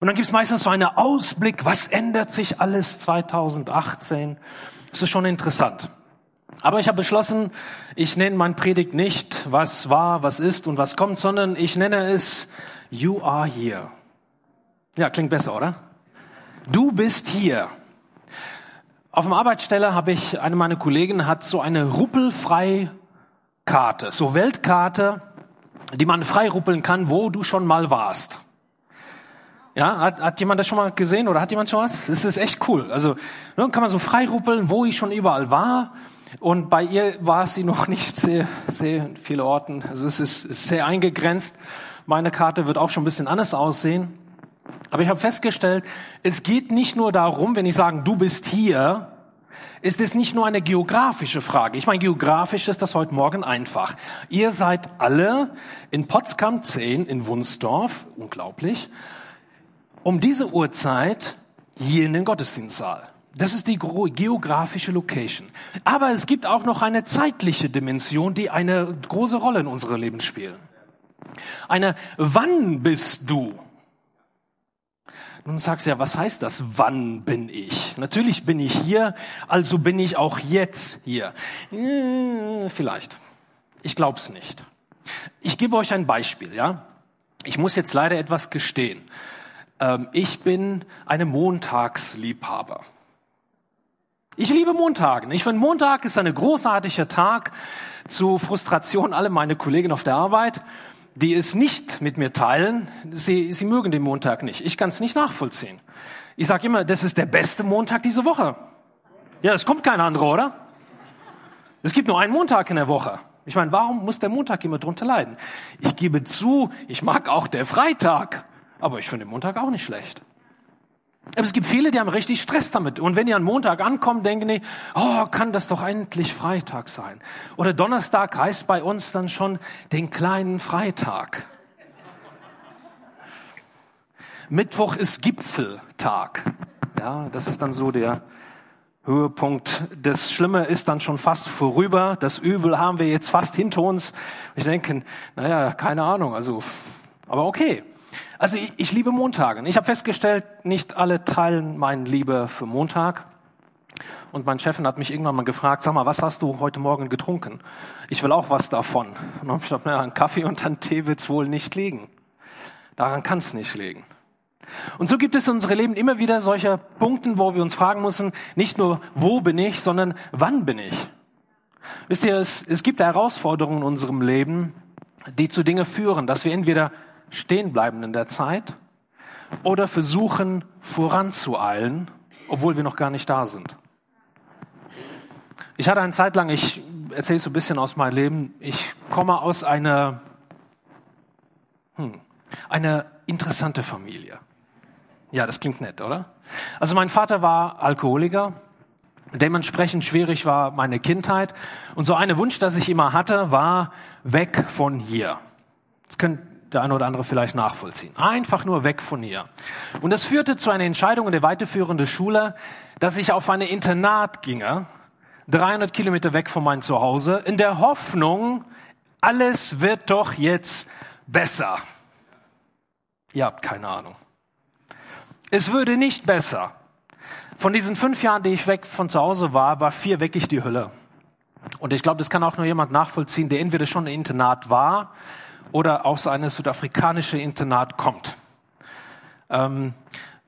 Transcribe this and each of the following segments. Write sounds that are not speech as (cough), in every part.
Und dann gibt es meistens so einen Ausblick, was ändert sich alles 2018. Das ist schon interessant. Aber ich habe beschlossen, ich nenne mein Predigt nicht, was war, was ist und was kommt, sondern ich nenne es You are here. Ja, klingt besser, oder? Du bist hier. Auf dem Arbeitsstelle habe ich, eine meiner Kollegen hat so eine ruppelfrei Karte, so Weltkarte, die man frei ruppeln kann, wo du schon mal warst. Ja, hat, hat jemand das schon mal gesehen oder hat jemand schon was? Das ist echt cool. Also ne, kann man so frei ruppeln, wo ich schon überall war. Und bei ihr war sie noch (laughs) nicht sehr, sehr viele Orten. Also es ist, ist sehr eingegrenzt. Meine Karte wird auch schon ein bisschen anders aussehen. Aber ich habe festgestellt, es geht nicht nur darum, wenn ich sage, du bist hier, ist es nicht nur eine geografische Frage. Ich meine, geografisch ist das heute Morgen einfach. Ihr seid alle in Potsdam 10 in Wunsdorf, unglaublich, um diese Uhrzeit hier in den Gottesdienstsaal. Das ist die geografische Location. Aber es gibt auch noch eine zeitliche Dimension, die eine große Rolle in unserem Leben spielt. Eine Wann bist du? Nun sagst du ja, was heißt das? Wann bin ich? Natürlich bin ich hier, also bin ich auch jetzt hier. Hm, vielleicht. Ich glaub's nicht. Ich gebe euch ein Beispiel, ja? Ich muss jetzt leider etwas gestehen. Ähm, ich bin eine Montagsliebhaber. Ich liebe Montagen. Ich finde, Montag ist ein großartiger Tag zu Frustration alle meine Kollegen auf der Arbeit, die es nicht mit mir teilen. Sie, sie mögen den Montag nicht. Ich kann es nicht nachvollziehen. Ich sage immer, das ist der beste Montag diese Woche. Ja, es kommt kein anderer, oder? Es gibt nur einen Montag in der Woche. Ich meine, warum muss der Montag immer drunter leiden? Ich gebe zu, ich mag auch der Freitag. Aber ich finde den Montag auch nicht schlecht. Aber es gibt viele, die haben richtig Stress damit. Und wenn die an Montag ankommen, denken die, oh, kann das doch endlich Freitag sein. Oder Donnerstag heißt bei uns dann schon den kleinen Freitag. Mittwoch ist Gipfeltag. Ja, das ist dann so der Höhepunkt. Das Schlimme ist dann schon fast vorüber. Das Übel haben wir jetzt fast hinter uns. Ich denke, naja, keine Ahnung, also, aber okay. Also ich, ich liebe Montage. Ich habe festgestellt, nicht alle teilen meine Liebe für Montag. Und mein Chef hat mich irgendwann mal gefragt, sag mal, was hast du heute Morgen getrunken? Ich will auch was davon. Und dann habe ich gesagt, naja, ein Kaffee und ein Tee wird's wohl nicht liegen. Daran kann es nicht liegen. Und so gibt es in unserem Leben immer wieder solche Punkte, wo wir uns fragen müssen, nicht nur, wo bin ich, sondern wann bin ich? Wisst ihr, es, es gibt Herausforderungen in unserem Leben, die zu Dingen führen, dass wir entweder stehen bleiben in der Zeit oder versuchen voranzueilen, obwohl wir noch gar nicht da sind. Ich hatte eine Zeit lang, ich erzähle so ein bisschen aus meinem Leben, ich komme aus einer, hm, einer interessante Familie. Ja, das klingt nett, oder? Also mein Vater war Alkoholiker, dementsprechend schwierig war meine Kindheit und so eine Wunsch, das ich immer hatte, war weg von hier. Das können der eine oder andere vielleicht nachvollziehen. Einfach nur weg von hier. Und das führte zu einer Entscheidung in der weiterführenden Schule, dass ich auf eine Internat ginge, 300 Kilometer weg von meinem Zuhause, in der Hoffnung, alles wird doch jetzt besser. Ihr habt keine Ahnung. Es würde nicht besser. Von diesen fünf Jahren, die ich weg von zu Hause war, war vier wirklich die Hölle. Und ich glaube, das kann auch nur jemand nachvollziehen, der entweder schon im Internat war oder aus einem südafrikanischen Internat kommt. Ähm,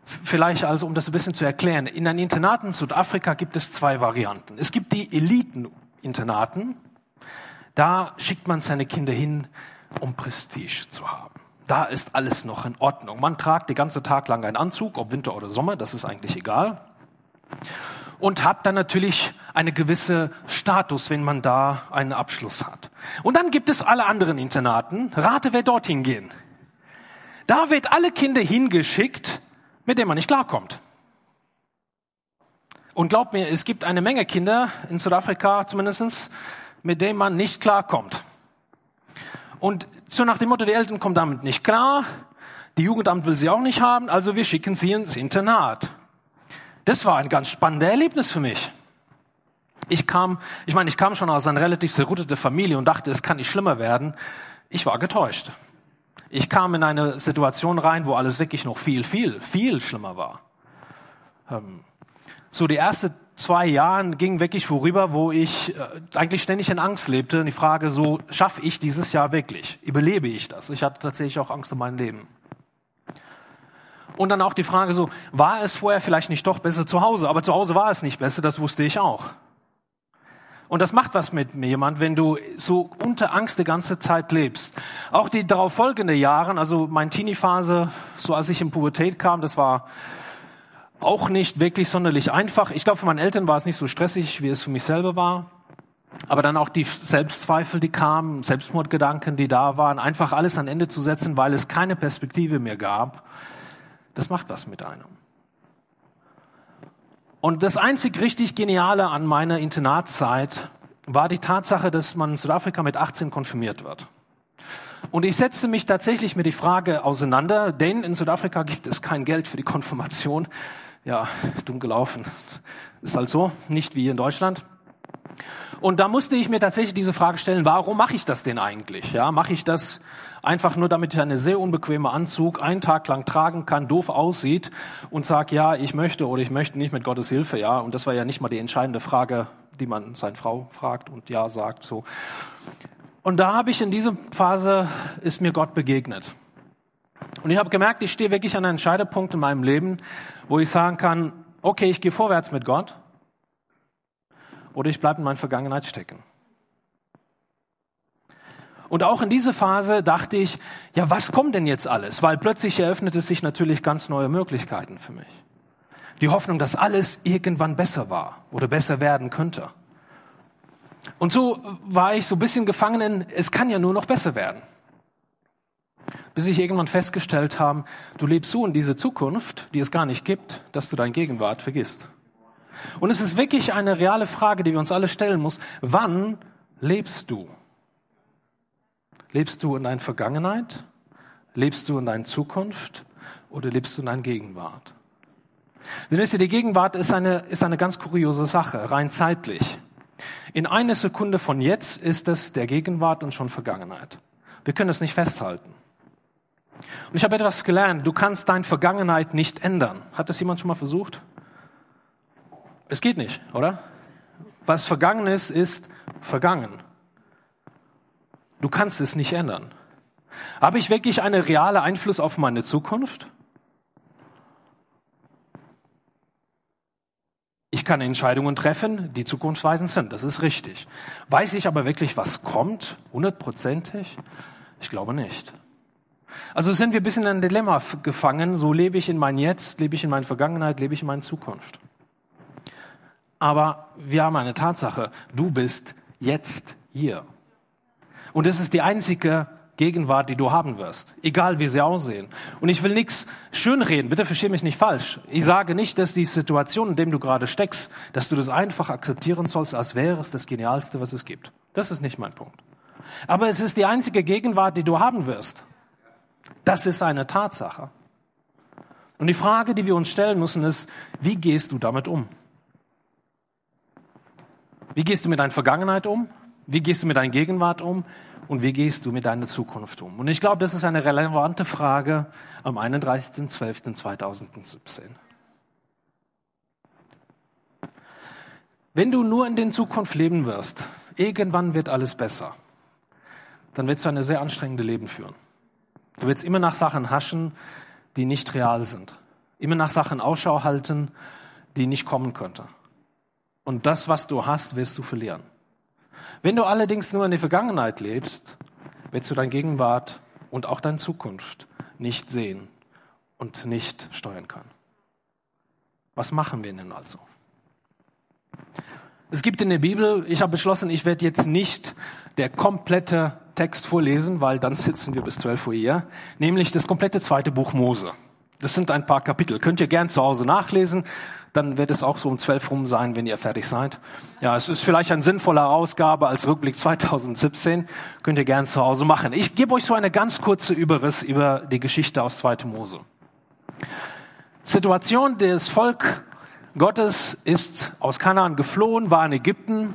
vielleicht also, um das ein bisschen zu erklären. In einem Internat in Südafrika gibt es zwei Varianten. Es gibt die Eliteninternaten. Da schickt man seine Kinder hin, um Prestige zu haben. Da ist alles noch in Ordnung. Man tragt den ganzen Tag lang einen Anzug, ob Winter oder Sommer, das ist eigentlich egal und hat dann natürlich eine gewisse Status, wenn man da einen Abschluss hat. Und dann gibt es alle anderen Internaten. Rate, wer dorthin gehen. Da wird alle Kinder hingeschickt, mit denen man nicht klarkommt. Und glaubt mir, es gibt eine Menge Kinder in Südafrika zumindestens, mit denen man nicht klarkommt. Und so nach dem Motto, die Eltern kommen damit nicht klar, die Jugendamt will sie auch nicht haben, also wir schicken sie ins Internat. Das war ein ganz spannendes Erlebnis für mich. Ich kam, ich meine, ich kam schon aus einer relativ zerrütteten Familie und dachte, es kann nicht schlimmer werden. Ich war getäuscht. Ich kam in eine Situation rein, wo alles wirklich noch viel, viel, viel schlimmer war. Ähm, so die ersten zwei Jahren ging wirklich vorüber, wo ich äh, eigentlich ständig in Angst lebte. Und die Frage so, schaffe ich dieses Jahr wirklich? Überlebe ich das? Ich hatte tatsächlich auch Angst um mein Leben. Und dann auch die Frage so, war es vorher vielleicht nicht doch besser zu Hause? Aber zu Hause war es nicht besser, das wusste ich auch. Und das macht was mit mir, jemand, wenn du so unter Angst die ganze Zeit lebst. Auch die darauf folgenden Jahren, also meine Teenie-Phase, so als ich in Pubertät kam, das war auch nicht wirklich sonderlich einfach. Ich glaube, für meine Eltern war es nicht so stressig, wie es für mich selber war. Aber dann auch die Selbstzweifel, die kamen, Selbstmordgedanken, die da waren, einfach alles an Ende zu setzen, weil es keine Perspektive mehr gab, das macht was mit einem. Und das einzig richtig Geniale an meiner Internatszeit war die Tatsache, dass man in Südafrika mit 18 konfirmiert wird. Und ich setzte mich tatsächlich mit die Frage auseinander, denn in Südafrika gibt es kein Geld für die Konfirmation. Ja, dumm gelaufen. Ist halt so, nicht wie in Deutschland. Und da musste ich mir tatsächlich diese Frage stellen, warum mache ich das denn eigentlich? Ja, mache ich das einfach nur, damit ich eine sehr unbequeme Anzug einen Tag lang tragen kann, doof aussieht und sag, ja, ich möchte oder ich möchte nicht mit Gottes Hilfe, ja. Und das war ja nicht mal die entscheidende Frage, die man seine Frau fragt und ja sagt, so. Und da habe ich in dieser Phase, ist mir Gott begegnet. Und ich habe gemerkt, ich stehe wirklich an einem Scheidepunkt in meinem Leben, wo ich sagen kann, okay, ich gehe vorwärts mit Gott oder ich bleibe in meiner Vergangenheit stecken. Und auch in diese Phase dachte ich, ja, was kommt denn jetzt alles? Weil plötzlich eröffnete sich natürlich ganz neue Möglichkeiten für mich. Die Hoffnung, dass alles irgendwann besser war oder besser werden könnte. Und so war ich so ein bisschen gefangen in, es kann ja nur noch besser werden. Bis ich irgendwann festgestellt habe, du lebst so in diese Zukunft, die es gar nicht gibt, dass du dein Gegenwart vergisst. Und es ist wirklich eine reale Frage, die wir uns alle stellen muss. Wann lebst du? Lebst du in deiner Vergangenheit? Lebst du in deiner Zukunft? Oder lebst du in deiner Gegenwart? Denn wisst ihr, die Gegenwart ist eine, ist eine ganz kuriose Sache, rein zeitlich. In einer Sekunde von jetzt ist es der Gegenwart und schon Vergangenheit. Wir können es nicht festhalten. Und ich habe etwas gelernt. Du kannst deine Vergangenheit nicht ändern. Hat das jemand schon mal versucht? Es geht nicht, oder? Was vergangen ist, ist vergangen. Du kannst es nicht ändern. Habe ich wirklich einen realen Einfluss auf meine Zukunft? Ich kann Entscheidungen treffen, die zukunftsweisend sind. Das ist richtig. Weiß ich aber wirklich, was kommt? Hundertprozentig? Ich glaube nicht. Also sind wir ein bisschen in ein Dilemma gefangen. So lebe ich in mein Jetzt, lebe ich in meine Vergangenheit, lebe ich in meine Zukunft. Aber wir haben eine Tatsache. Du bist jetzt hier. Und es ist die einzige Gegenwart, die du haben wirst, egal wie sie aussehen. Und ich will nichts schönreden, bitte versteh mich nicht falsch. Ich sage nicht, dass die Situation, in der du gerade steckst, dass du das einfach akzeptieren sollst, als wäre es das Genialste, was es gibt. Das ist nicht mein Punkt. Aber es ist die einzige Gegenwart, die du haben wirst. Das ist eine Tatsache. Und die Frage, die wir uns stellen müssen, ist, wie gehst du damit um? Wie gehst du mit deiner Vergangenheit um? Wie gehst du mit deiner Gegenwart um? Und wie gehst du mit deiner Zukunft um? Und ich glaube, das ist eine relevante Frage am 31.12.2017. Wenn du nur in den Zukunft leben wirst, irgendwann wird alles besser, dann wirst du eine sehr anstrengende Leben führen. Du wirst immer nach Sachen haschen, die nicht real sind. Immer nach Sachen Ausschau halten, die nicht kommen könnte. Und das, was du hast, wirst du verlieren. Wenn du allerdings nur in der Vergangenheit lebst, wirst du dein Gegenwart und auch deine Zukunft nicht sehen und nicht steuern können. Was machen wir denn also? Es gibt in der Bibel, ich habe beschlossen, ich werde jetzt nicht der komplette Text vorlesen, weil dann sitzen wir bis 12 Uhr hier, nämlich das komplette zweite Buch Mose. Das sind ein paar Kapitel. Könnt ihr gern zu Hause nachlesen dann wird es auch so um zwölf rum sein, wenn ihr fertig seid. Ja, es ist vielleicht eine sinnvolle Ausgabe als Rückblick 2017. Könnt ihr gerne zu Hause machen. Ich gebe euch so eine ganz kurze Überriss über die Geschichte aus 2. Mose. Situation des Volk Gottes ist aus Kanaan geflohen, war in Ägypten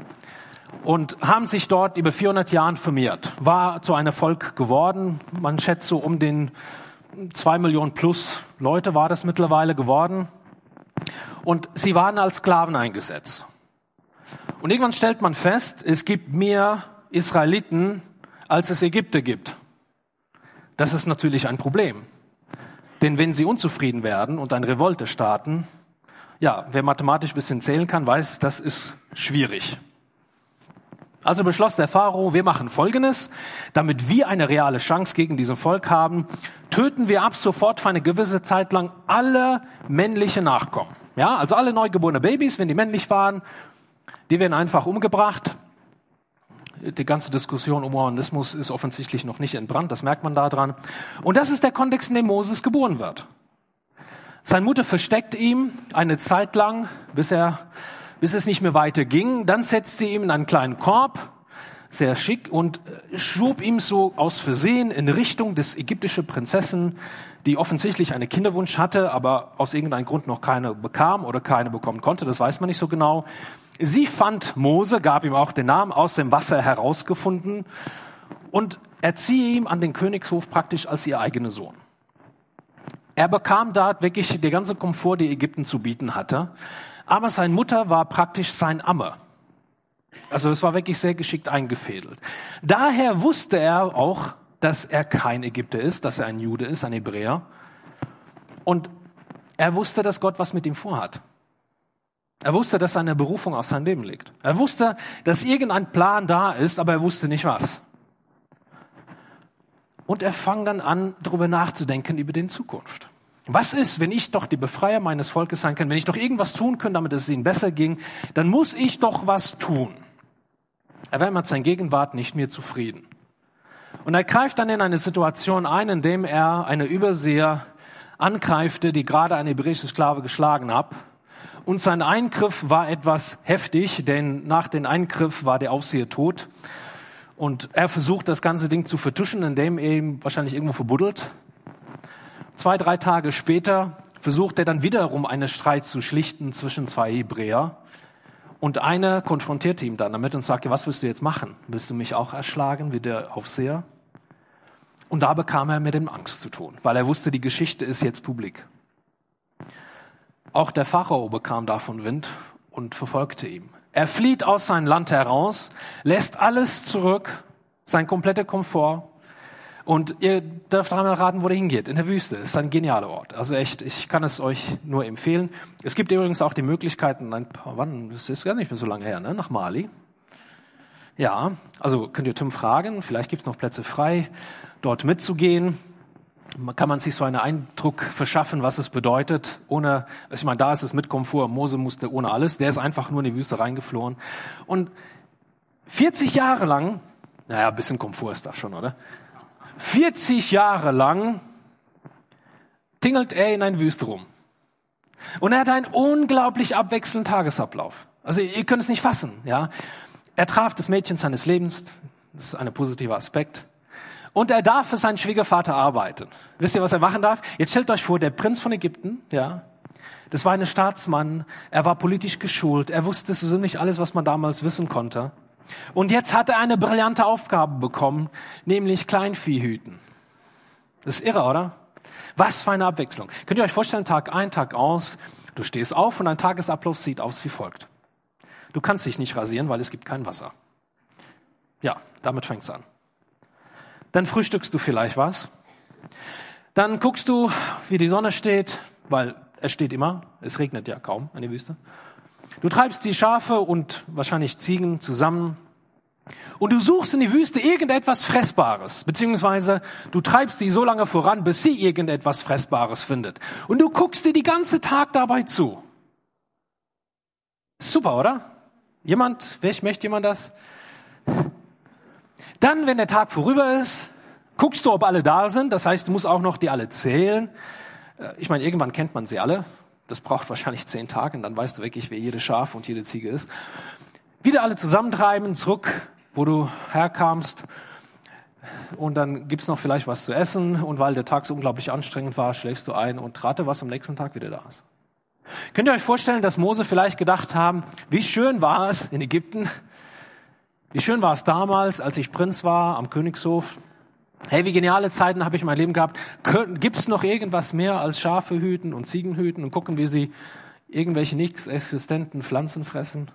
und haben sich dort über 400 Jahren vermehrt. War zu einem Volk geworden. Man schätzt so um den zwei Millionen plus Leute war das mittlerweile geworden. Und sie waren als Sklaven eingesetzt. Und irgendwann stellt man fest, es gibt mehr Israeliten, als es Ägypter gibt. Das ist natürlich ein Problem. Denn wenn sie unzufrieden werden und eine Revolte starten, ja, wer mathematisch ein bisschen zählen kann, weiß, das ist schwierig. Also beschloss der Pharao, wir machen Folgendes, damit wir eine reale Chance gegen diesen Volk haben, töten wir ab sofort für eine gewisse Zeit lang alle männliche Nachkommen. Ja, also alle neugeborene Babys, wenn die männlich waren, die werden einfach umgebracht. Die ganze Diskussion um Humanismus ist offensichtlich noch nicht entbrannt, das merkt man daran. Und das ist der Kontext, in dem Moses geboren wird. Seine Mutter versteckt ihm eine Zeit lang, bis er bis es nicht mehr weiter ging. Dann setzte sie ihm in einen kleinen Korb, sehr schick, und äh, schob ihm so aus Versehen in Richtung des ägyptischen Prinzessin, die offensichtlich einen Kinderwunsch hatte, aber aus irgendeinem Grund noch keine bekam oder keine bekommen konnte. Das weiß man nicht so genau. Sie fand Mose, gab ihm auch den Namen, aus dem Wasser herausgefunden und erziehe ihm an den Königshof praktisch als ihr eigener Sohn. Er bekam da wirklich der ganze Komfort, die Ägypten zu bieten hatte aber seine Mutter war praktisch sein Amme. Also es war wirklich sehr geschickt eingefädelt. Daher wusste er auch, dass er kein Ägypter ist, dass er ein Jude ist, ein Hebräer. Und er wusste, dass Gott was mit ihm vorhat. Er wusste, dass seine Berufung aus seinem Leben liegt. Er wusste, dass irgendein Plan da ist, aber er wusste nicht was. Und er fang dann an, darüber nachzudenken über die Zukunft. Was ist, wenn ich doch die Befreier meines Volkes sein kann, wenn ich doch irgendwas tun kann, damit es ihnen besser ging, dann muss ich doch was tun. Er war mit seiner Gegenwart nicht mehr zufrieden. Und er greift dann in eine Situation ein, in dem er eine Überseher angreifte, die gerade eine hebräische Sklave geschlagen hat. Und sein Eingriff war etwas heftig, denn nach dem Eingriff war der Aufseher tot. Und er versucht, das ganze Ding zu vertuschen, indem er ihn wahrscheinlich irgendwo verbuddelt. Zwei, drei Tage später versucht er dann wiederum einen Streit zu schlichten zwischen zwei Hebräer. Und einer konfrontiert ihn dann damit und sagt, was willst du jetzt machen? Willst du mich auch erschlagen wie der Aufseher? Und da bekam er mit dem Angst zu tun, weil er wusste, die Geschichte ist jetzt publik. Auch der Pharao bekam davon Wind und verfolgte ihn. Er flieht aus seinem Land heraus, lässt alles zurück, sein kompletter Komfort, und ihr dürft einmal raten, wo der hingeht. In der Wüste. Ist ein genialer Ort. Also echt, ich kann es euch nur empfehlen. Es gibt übrigens auch die Möglichkeiten, ein paar, wann, das ist gar nicht mehr so lange her, ne? nach Mali. Ja, also könnt ihr Tim fragen, vielleicht gibt es noch Plätze frei, dort mitzugehen. Kann man sich so einen Eindruck verschaffen, was es bedeutet, ohne, ich meine, da ist es mit Komfort, Mose musste ohne alles, der ist einfach nur in die Wüste reingeflohen. Und 40 Jahre lang, naja, bisschen Komfort ist da schon, oder? 40 Jahre lang tingelt er in ein Wüste rum. Und er hat einen unglaublich abwechselnden Tagesablauf. Also ihr könnt es nicht fassen, ja. Er traf das Mädchen seines Lebens, das ist ein positiver Aspekt. Und er darf für seinen Schwiegervater arbeiten. Wisst ihr, was er machen darf? Jetzt stellt euch vor, der Prinz von Ägypten, ja, das war ein Staatsmann, er war politisch geschult, er wusste so nicht alles, was man damals wissen konnte. Und jetzt hat er eine brillante Aufgabe bekommen, nämlich Kleinvieh hüten. Das ist irre, oder? Was für eine Abwechslung. Könnt ihr euch vorstellen, Tag ein, Tag aus, du stehst auf und dein Tagesablauf sieht aus wie folgt. Du kannst dich nicht rasieren, weil es gibt kein Wasser. Ja, damit fängt's an. Dann frühstückst du vielleicht was. Dann guckst du, wie die Sonne steht, weil es steht immer, es regnet ja kaum in der Wüste. Du treibst die Schafe und wahrscheinlich Ziegen zusammen und du suchst in die Wüste irgendetwas Fressbares, beziehungsweise du treibst die so lange voran, bis sie irgendetwas Fressbares findet. Und du guckst dir die ganze Tag dabei zu. Super, oder? Jemand, wer möchte jemand das? Dann, wenn der Tag vorüber ist, guckst du, ob alle da sind. Das heißt, du musst auch noch die alle zählen. Äh, ich meine, irgendwann kennt man sie alle. Das braucht wahrscheinlich zehn Tage und dann weißt du wirklich, wer jede Schaf und jede Ziege ist. Wieder alle zusammentreiben, zurück, wo du herkamst. Und dann gibt's noch vielleicht was zu essen. Und weil der Tag so unglaublich anstrengend war, schläfst du ein und rate, was am nächsten Tag wieder da ist. Könnt ihr euch vorstellen, dass Mose vielleicht gedacht haben, wie schön war es in Ägypten? Wie schön war es damals, als ich Prinz war am Königshof. Hey, wie geniale Zeiten habe ich in meinem Leben gehabt. Gibt es noch irgendwas mehr als Schafe hüten und Ziegen hüten und gucken, wie sie irgendwelche nicht existenten Pflanzen fressen?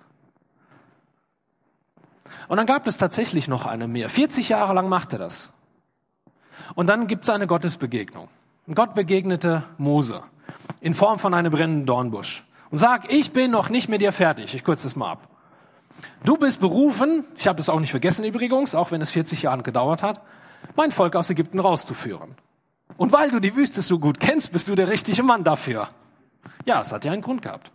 Und dann gab es tatsächlich noch eine mehr. 40 Jahre lang machte das. Und dann gibt es eine Gottesbegegnung. Und Gott begegnete Mose in Form von einem brennenden Dornbusch und sagt, ich bin noch nicht mit dir fertig. Ich kürze es mal ab. Du bist berufen, ich habe das auch nicht vergessen übrigens, auch wenn es 40 Jahre gedauert hat, mein Volk aus Ägypten rauszuführen. Und weil du die Wüste so gut kennst, bist du der richtige Mann dafür. Ja, es hat ja einen Grund gehabt.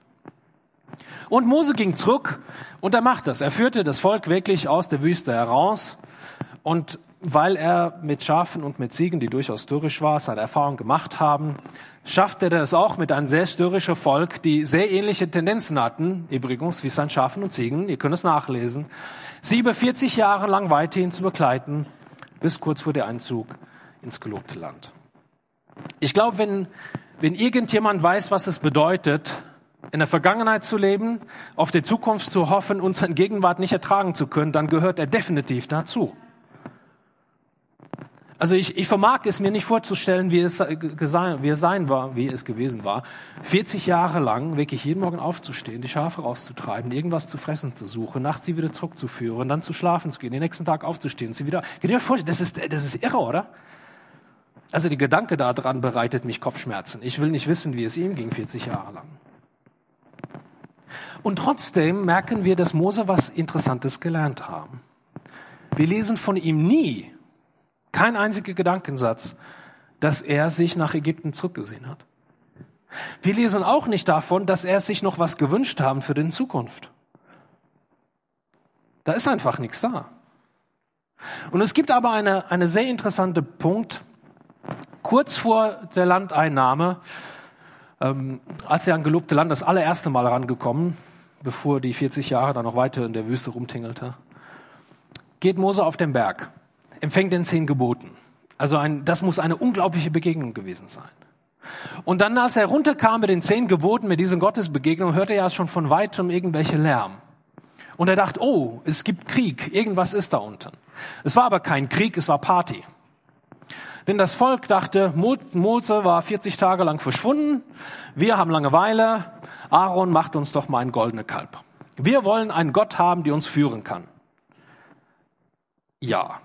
Und Mose ging zurück und er macht das. Er führte das Volk wirklich aus der Wüste heraus und weil er mit Schafen und mit Ziegen, die durchaus störrisch war, seine Erfahrung gemacht haben, schaffte er es auch mit einem sehr störrischen Volk, die sehr ähnliche Tendenzen hatten, übrigens wie sein Schafen und Ziegen, ihr könnt es nachlesen, sie über 40 Jahre lang weiterhin zu begleiten, bis kurz vor der Einzug ins gelobte Land. Ich glaube, wenn, wenn irgendjemand weiß, was es bedeutet, in der Vergangenheit zu leben, auf die Zukunft zu hoffen und seine Gegenwart nicht ertragen zu können, dann gehört er definitiv dazu. Also ich, ich vermag es mir nicht vorzustellen, wie es, wie es sein war, wie es gewesen war, 40 Jahre lang wirklich jeden Morgen aufzustehen, die Schafe rauszutreiben, irgendwas zu fressen zu suchen, nachts sie wieder zurückzuführen, dann zu schlafen zu gehen, den nächsten Tag aufzustehen, sie wieder. Könnt ihr vorstellen, das ist, das ist irre, oder? Also die Gedanke daran bereitet mich Kopfschmerzen. Ich will nicht wissen, wie es ihm ging 40 Jahre lang. Und trotzdem merken wir, dass Mose was Interessantes gelernt haben. Wir lesen von ihm nie, kein einziger Gedankensatz, dass er sich nach Ägypten zurückgesehen hat. Wir lesen auch nicht davon, dass er sich noch was gewünscht haben für die Zukunft. Da ist einfach nichts da. Und es gibt aber eine, eine sehr interessante Punkt. Kurz vor der Landeinnahme, ähm, als er an gelobte Land das allererste Mal rangekommen, bevor die 40 Jahre dann noch weiter in der Wüste rumtingelte, geht Mose auf den Berg empfängt den zehn Geboten. Also ein, das muss eine unglaubliche Begegnung gewesen sein. Und dann, als er runterkam mit den zehn Geboten, mit diesen Gottesbegegnungen, hörte er schon von weitem irgendwelche Lärm. Und er dachte, oh, es gibt Krieg, irgendwas ist da unten. Es war aber kein Krieg, es war Party. Denn das Volk dachte, Mose war 40 Tage lang verschwunden, wir haben Langeweile, Aaron macht uns doch mal ein goldene Kalb. Wir wollen einen Gott haben, der uns führen kann. Ja,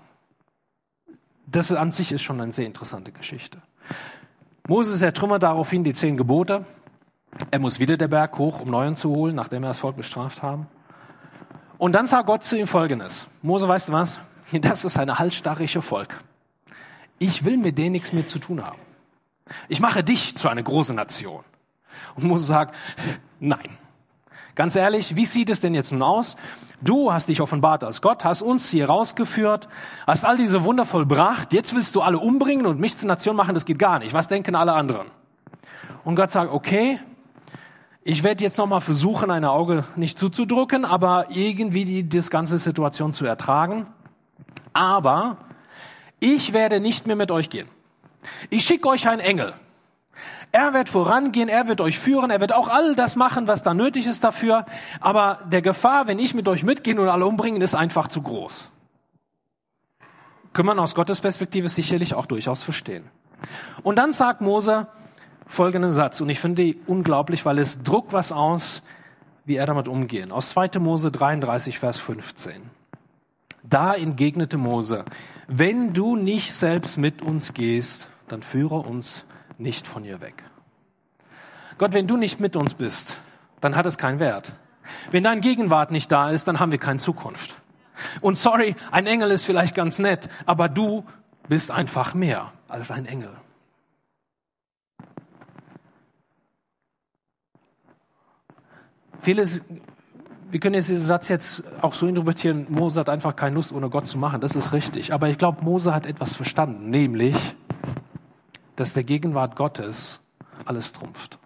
das an sich ist schon eine sehr interessante Geschichte. Moses ertrümmert daraufhin die zehn Gebote. Er muss wieder den Berg hoch, um Neuen zu holen, nachdem er das Volk bestraft haben. Und dann sagt Gott zu ihm Folgendes. Mose, weißt du was? (laughs) Das ist ein halsstarrische Volk. Ich will mit denen nichts mehr zu tun haben. Ich mache dich zu einer großen Nation. Und Mose sagt, (laughs) nein. Ganz ehrlich, wie sieht es denn jetzt nun aus? Du hast dich offenbart als Gott, hast uns hier rausgeführt, hast all diese Wunder vollbracht. Jetzt willst du alle umbringen und mich zur Nation machen, das geht gar nicht. Was denken alle anderen? Und Gott sagt, okay, ich werde jetzt nochmal versuchen, ein Auge nicht zuzudrücken, aber irgendwie die, das ganze Situation zu ertragen. Aber ich werde nicht mehr mit euch gehen. Ich schicke euch einen Engel. Er wird vorangehen, er wird euch führen, er wird auch all das machen, was da nötig ist dafür. Aber der Gefahr, wenn ich mit euch mitgehen und alle umbringen, ist einfach zu groß. Kann man aus Gottes Perspektive sicherlich auch durchaus verstehen. Und dann sagt Mose folgenden Satz, und ich finde die unglaublich, weil es druckt was aus, wie er damit umgehen. Aus 2. Mose 33, Vers 15. Da entgegnete Mose, wenn du nicht selbst mit uns gehst, dann führe uns nicht von ihr weg. Gott, wenn du nicht mit uns bist, dann hat es keinen Wert. Wenn dein Gegenwart nicht da ist, dann haben wir keine Zukunft. Und sorry, ein Engel ist vielleicht ganz nett, aber du bist einfach mehr als ein Engel. Vieles, wir können jetzt diesen Satz jetzt auch so interpretieren, Mose hat einfach keine Lust, ohne Gott zu machen. Das ist richtig. Aber ich glaube, Mose hat etwas verstanden, nämlich, dass der Gegenwart Gottes alles trumpft.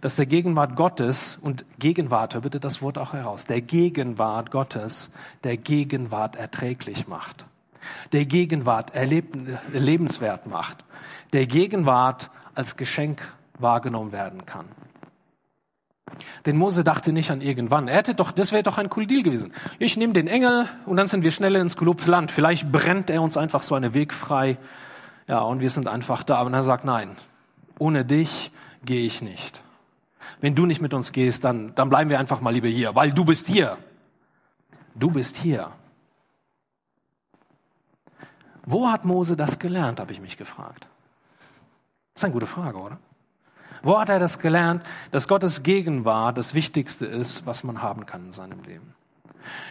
Dass der Gegenwart Gottes und Gegenwart, bitte das Wort auch heraus, der Gegenwart Gottes, der Gegenwart erträglich macht. Der Gegenwart erleb, lebenswert macht. Der Gegenwart als Geschenk wahrgenommen werden kann. Denn Mose dachte nicht an irgendwann. Er hätte doch, das wäre doch ein cool Deal gewesen. Ich nehme den Engel und dann sind wir schneller ins gelobte Land. Vielleicht brennt er uns einfach so einen Weg frei. Ja, und wir sind einfach da. Und er sagt, nein, ohne dich gehe ich nicht. Wenn du nicht mit uns gehst, dann, dann bleiben wir einfach mal lieber hier, weil du bist hier. Du bist hier. Wo hat Mose das gelernt, habe ich mich gefragt. Das ist eine gute Frage, oder? Wo hat er das gelernt, dass Gottes Gegenwart das Wichtigste ist, was man haben kann in seinem Leben?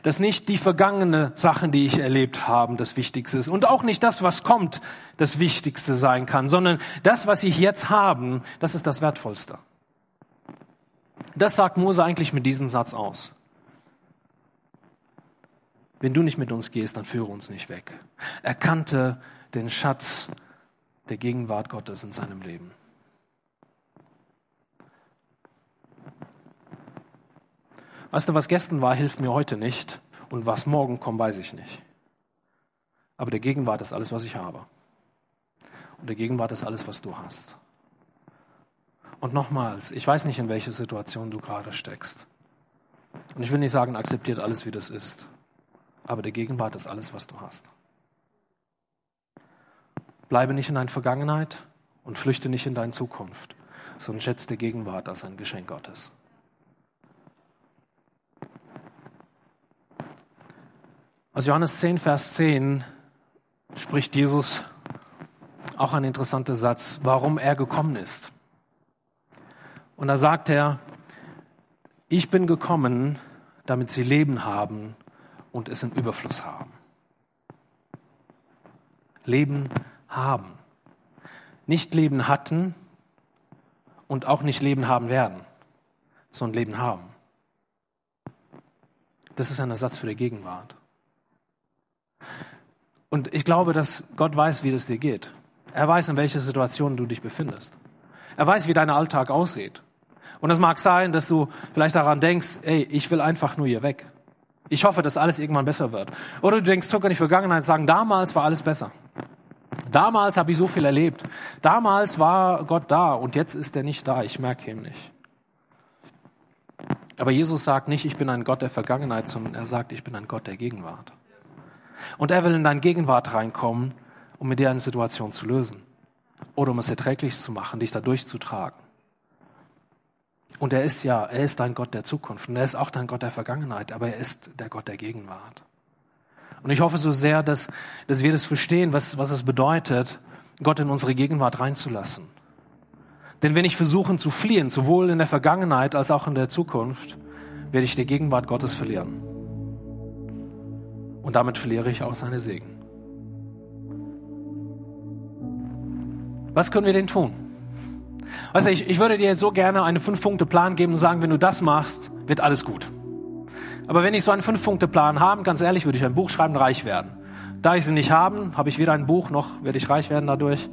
Dass nicht die vergangene Sachen, die ich erlebt habe, das Wichtigste ist und auch nicht das, was kommt, das Wichtigste sein kann, sondern das, was ich jetzt haben, das ist das Wertvollste. Das sagt Mose eigentlich mit diesem Satz aus. Wenn du nicht mit uns gehst, dann führe uns nicht weg. Er kannte den Schatz der Gegenwart Gottes in seinem Leben. Weißt du, was gestern war, hilft mir heute nicht. Und was morgen kommt, weiß ich nicht. Aber der Gegenwart ist alles, was ich habe. Und der Gegenwart ist alles, was du hast. Und nochmals, ich weiß nicht, in welche Situation du gerade steckst. Und ich will nicht sagen, akzeptiert alles, wie das ist. Aber der Gegenwart ist alles, was du hast. Bleibe nicht in deiner Vergangenheit und flüchte nicht in deine Zukunft, sondern schätze die Gegenwart als ein Geschenk Gottes. Aus Johannes 10, Vers 10 spricht Jesus auch ein interessanter Satz, warum er gekommen ist. Und da sagt er, ich bin gekommen, damit sie Leben haben und es in Überfluss haben. Leben haben. Nicht Leben hatten und auch nicht Leben haben werden, sondern Leben haben. Das ist ein Ersatz für die Gegenwart. Und ich glaube, dass Gott weiß, wie das dir geht. Er weiß, in welcher Situation du dich befindest. Er weiß, wie dein Alltag aussieht. Und es mag sein, dass du vielleicht daran denkst, ey, ich will einfach nur hier weg. Ich hoffe, dass alles irgendwann besser wird. Oder du denkst zurück an die Vergangenheit und sagen, damals war alles besser. Damals habe ich so viel erlebt. Damals war Gott da und jetzt ist er nicht da. Ich merke ihn nicht. Aber Jesus sagt nicht, ich bin ein Gott der Vergangenheit, sondern er sagt, ich bin ein Gott der Gegenwart. Und er will in deine Gegenwart reinkommen, um mit dir eine Situation zu lösen. Oder um es erträglich zu machen, dich da durchzutragen. Und er ist ja, er ist dein Gott der Zukunft. Und er ist auch dein Gott der Vergangenheit, aber er ist der Gott der Gegenwart. Und ich hoffe so sehr, dass, dass wir das verstehen, was, was es bedeutet, Gott in unsere Gegenwart reinzulassen. Denn wenn ich versuche zu fliehen, sowohl in der Vergangenheit als auch in der Zukunft, werde ich die Gegenwart Gottes verlieren. Und damit verliere ich auch seine Segen. Was können wir denn tun? Weißt du, ich, ich würde dir jetzt so gerne einen Fünf-Punkte-Plan geben und sagen, wenn du das machst, wird alles gut. Aber wenn ich so einen Fünf-Punkte-Plan habe, ganz ehrlich, würde ich ein Buch schreiben, reich werden. Da ich sie nicht haben, habe ich weder ein Buch noch werde ich reich werden dadurch.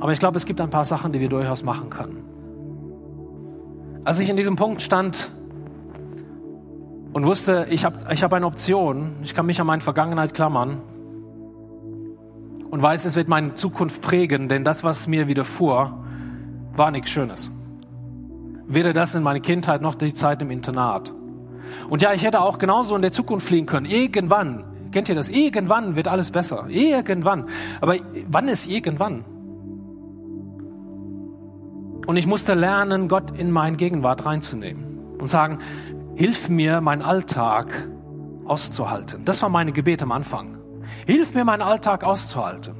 Aber ich glaube, es gibt ein paar Sachen, die wir durchaus machen können. Als ich in diesem Punkt stand, und wusste, ich habe ich hab eine Option, ich kann mich an meine Vergangenheit klammern und weiß, es wird meine Zukunft prägen, denn das, was mir widerfuhr, war nichts Schönes. Weder das in meiner Kindheit noch die Zeit im Internat. Und ja, ich hätte auch genauso in der Zukunft fliehen können. Irgendwann, kennt ihr das? Irgendwann wird alles besser. Irgendwann. Aber wann ist irgendwann? Und ich musste lernen, Gott in meine Gegenwart reinzunehmen und sagen, Hilf mir, meinen Alltag auszuhalten. Das war meine Gebet am Anfang. Hilf mir, meinen Alltag auszuhalten.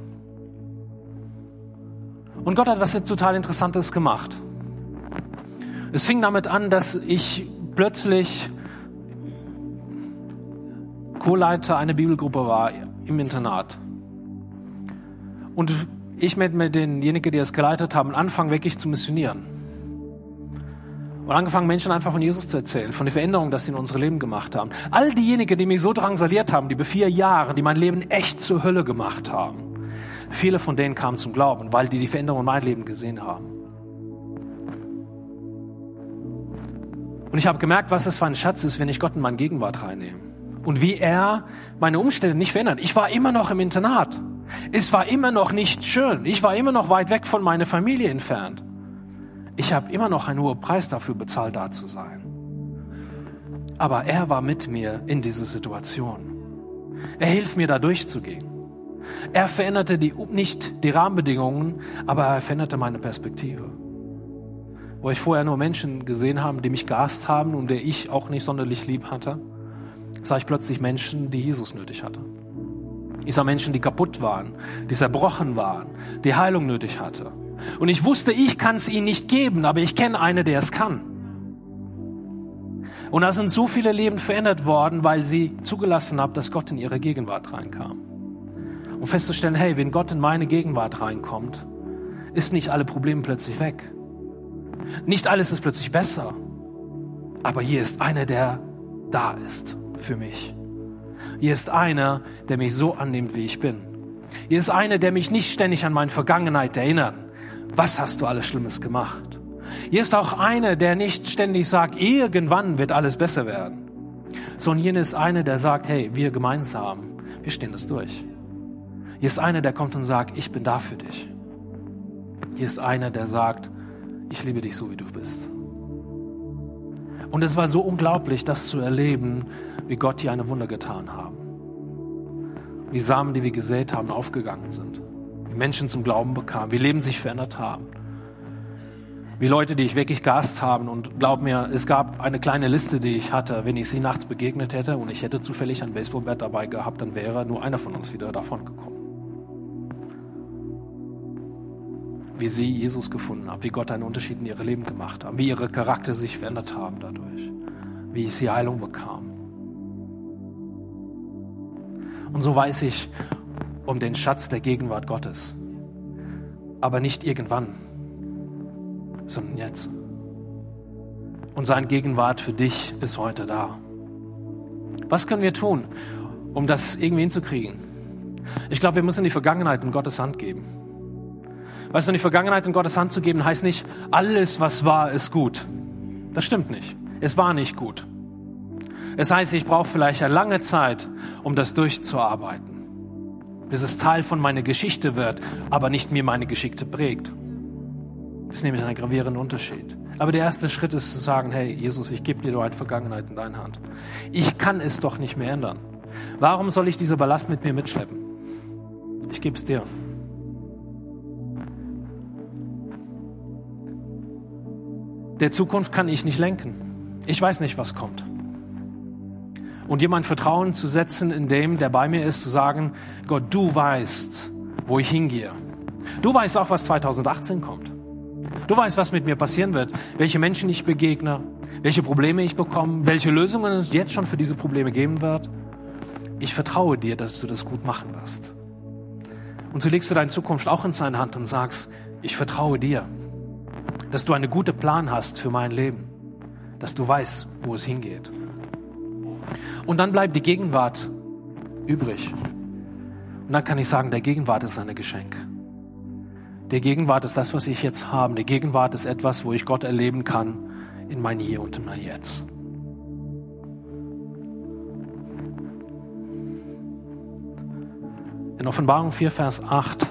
Und Gott hat was total Interessantes gemacht. Es fing damit an, dass ich plötzlich Co-Leiter einer Bibelgruppe war im Internat. Und ich mit, mit denjenigen, die es geleitet haben, anfangen wirklich zu missionieren. Und angefangen, Menschen einfach von Jesus zu erzählen, von der Veränderung, dass sie in unsere Leben gemacht haben. All diejenigen, die mich so drangsaliert haben, die über vier Jahre, die mein Leben echt zur Hölle gemacht haben, viele von denen kamen zum Glauben, weil die die Veränderung in meinem Leben gesehen haben. Und ich habe gemerkt, was es für ein Schatz ist, wenn ich Gott in meine Gegenwart reinnehme. Und wie er meine Umstände nicht verändert. Ich war immer noch im Internat. Es war immer noch nicht schön. Ich war immer noch weit weg von meiner Familie entfernt. Ich habe immer noch einen hohen Preis dafür bezahlt, da zu sein. Aber er war mit mir in dieser Situation. Er hilft mir, da durchzugehen. Er veränderte die, nicht die Rahmenbedingungen, aber er veränderte meine Perspektive. Wo ich vorher nur Menschen gesehen habe, die mich gehasst haben und der ich auch nicht sonderlich lieb hatte, sah ich plötzlich Menschen, die Jesus nötig hatte. Ich sah Menschen, die kaputt waren, die zerbrochen waren, die Heilung nötig hatte. Und ich wusste, ich kann es ihnen nicht geben, aber ich kenne eine, der es kann. Und da sind so viele Leben verändert worden, weil sie zugelassen haben, dass Gott in ihre Gegenwart reinkam. Und festzustellen, hey, wenn Gott in meine Gegenwart reinkommt, ist nicht alle Probleme plötzlich weg. Nicht alles ist plötzlich besser. Aber hier ist einer, der da ist für mich. Hier ist einer, der mich so annimmt, wie ich bin. Hier ist einer, der mich nicht ständig an meine Vergangenheit erinnert. Was hast du alles Schlimmes gemacht? Hier ist auch einer, der nicht ständig sagt, irgendwann wird alles besser werden. Sondern hier ist einer, der sagt, hey, wir gemeinsam, wir stehen das durch. Hier ist einer, der kommt und sagt, ich bin da für dich. Hier ist einer, der sagt, ich liebe dich so, wie du bist. Und es war so unglaublich, das zu erleben, wie Gott hier eine Wunder getan haben. Wie Samen, die wir gesät haben, aufgegangen sind. Menschen zum Glauben bekamen, wie Leben sich verändert haben. Wie Leute, die ich wirklich gehasst haben. Und glaub mir, es gab eine kleine Liste, die ich hatte. Wenn ich sie nachts begegnet hätte und ich hätte zufällig ein Baseballbett dabei gehabt, dann wäre nur einer von uns wieder davon gekommen. wie sie Jesus gefunden haben, wie Gott einen Unterschied in ihre Leben gemacht hat, wie ihre Charakter sich verändert haben dadurch, wie sie Heilung bekamen. Und so weiß ich um den Schatz der Gegenwart Gottes. Aber nicht irgendwann, sondern jetzt. Und seine Gegenwart für dich ist heute da. Was können wir tun, um das irgendwie hinzukriegen? Ich glaube, wir müssen die Vergangenheit in Gottes Hand geben. Weißt du, die Vergangenheit in Gottes Hand zu geben, heißt nicht, alles, was war, ist gut. Das stimmt nicht. Es war nicht gut. Es heißt, ich brauche vielleicht eine lange Zeit, um das durchzuarbeiten. Bis es Teil von meiner Geschichte wird, aber nicht mir meine Geschichte prägt. Das ist nämlich ein gravierender Unterschied. Aber der erste Schritt ist zu sagen, hey, Jesus, ich gebe dir deine Vergangenheit in deine Hand. Ich kann es doch nicht mehr ändern. Warum soll ich diese Ballast mit mir mitschleppen? Ich gebe es dir. Der Zukunft kann ich nicht lenken. Ich weiß nicht, was kommt. Und jemand Vertrauen zu setzen in dem, der bei mir ist, zu sagen, Gott, du weißt, wo ich hingehe. Du weißt auch, was 2018 kommt. Du weißt, was mit mir passieren wird, welche Menschen ich begegne, welche Probleme ich bekomme, welche Lösungen es jetzt schon für diese Probleme geben wird. Ich vertraue dir, dass du das gut machen wirst. Und so legst du deine Zukunft auch in seine Hand und sagst, ich vertraue dir dass du einen guten Plan hast für mein Leben, dass du weißt, wo es hingeht. Und dann bleibt die Gegenwart übrig. Und dann kann ich sagen, der Gegenwart ist ein Geschenk. Der Gegenwart ist das, was ich jetzt habe. Die Gegenwart ist etwas, wo ich Gott erleben kann in mein Hier und in mein Jetzt. In Offenbarung 4, Vers 8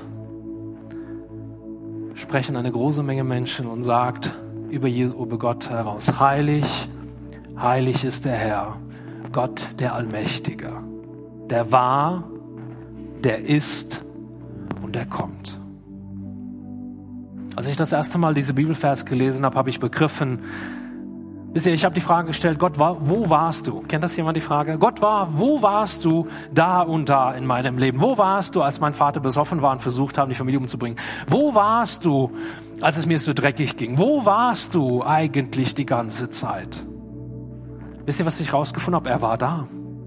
sprechen eine große Menge Menschen und sagt über Gott heraus, heilig, heilig ist der Herr, Gott der Allmächtige, der war, der ist und der kommt. Als ich das erste Mal diese Bibelvers gelesen habe, habe ich begriffen, Wisst ihr, ich habe die Frage gestellt, Gott, wo warst du? Kennt das jemand die Frage? Gott war, wo warst du da und da in meinem Leben? Wo warst du, als mein Vater besoffen war und versucht haben, die Familie umzubringen? Wo warst du, als es mir so dreckig ging? Wo warst du eigentlich die ganze Zeit? Wisst ihr, was ich rausgefunden habe? Er war da.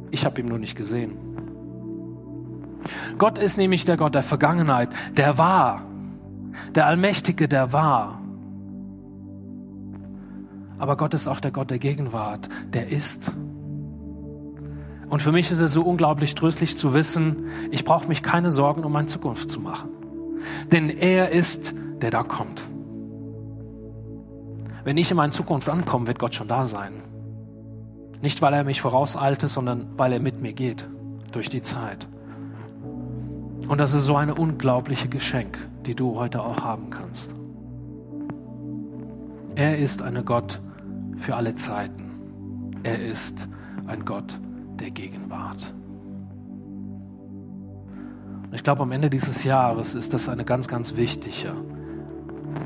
Ich habe ihn nur nicht gesehen. Gott ist nämlich der Gott der Vergangenheit, der war. Der Allmächtige, der war. Aber Gott ist auch der Gott der Gegenwart, der ist. Und für mich ist es so unglaublich tröstlich zu wissen, ich brauche mich keine Sorgen um meine Zukunft zu machen. Denn er ist, der da kommt. Wenn ich in meine Zukunft ankomme, wird Gott schon da sein. Nicht, weil er mich vorauseilte, sondern weil er mit mir geht durch die Zeit. Und das ist so eine unglaubliche Geschenk, die du heute auch haben kannst. Er ist ein Gott für alle Zeiten. Er ist ein Gott der Gegenwart. Und ich glaube, am Ende dieses Jahres ist das eine ganz, ganz wichtiger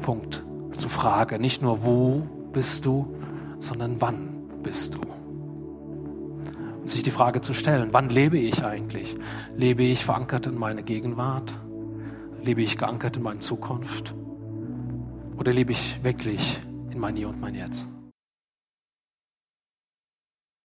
Punkt zu fragen. Nicht nur, wo bist du, sondern wann bist du? Sich die Frage zu stellen, wann lebe ich eigentlich? Lebe ich verankert in meine Gegenwart? Lebe ich geankert in meine Zukunft? Oder lebe ich wirklich in mein Hier und mein Jetzt?